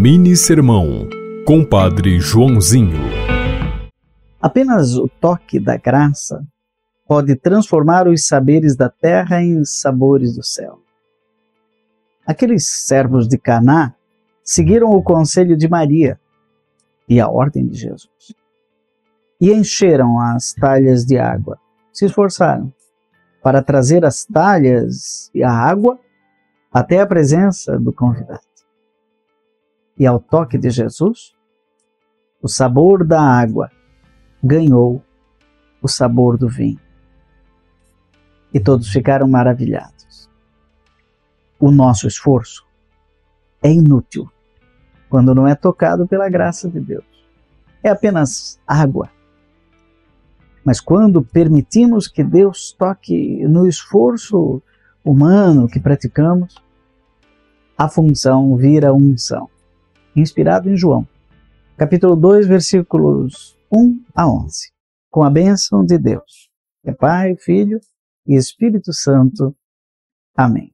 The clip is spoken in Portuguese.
Mini Sermão, Compadre Joãozinho. Apenas o toque da graça pode transformar os saberes da terra em sabores do céu. Aqueles servos de Caná seguiram o conselho de Maria e a ordem de Jesus e encheram as talhas de água. Se esforçaram para trazer as talhas e a água até a presença do convidado. E ao toque de Jesus, o sabor da água ganhou o sabor do vinho. E todos ficaram maravilhados. O nosso esforço é inútil quando não é tocado pela graça de Deus. É apenas água mas quando permitimos que Deus toque no esforço humano que praticamos, a função vira unção. Inspirado em João, capítulo 2, versículos 1 a 11. Com a bênção de Deus, é Pai, Filho e Espírito Santo. Amém.